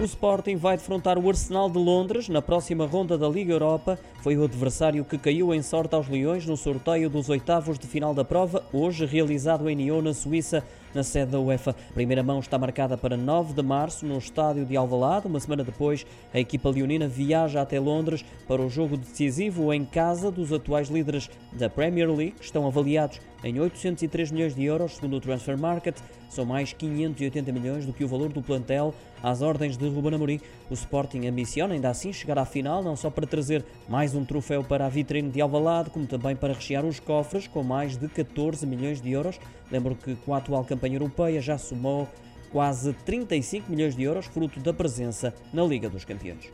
O Sporting vai defrontar o Arsenal de Londres na próxima ronda da Liga Europa. Foi o adversário que caiu em sorte aos Leões no sorteio dos oitavos de final da prova, hoje realizado em Nyon, na Suíça, na sede da UEFA. A primeira mão está marcada para 9 de março no estádio de Alvalade. Uma semana depois, a equipa leonina viaja até Londres para o jogo decisivo em casa dos atuais líderes da Premier League, que estão avaliados em 803 milhões de euros, segundo o Transfer Market. São mais 580 milhões do que o valor do plantel às ordens de Ruben Amorim. O Sporting ambiciona ainda assim chegar à final, não só para trazer mais um troféu para a vitrine de Alvalade, como também para rechear os cofres com mais de 14 milhões de euros. Lembro que com a atual campanha europeia já somou quase 35 milhões de euros, fruto da presença na Liga dos Campeões.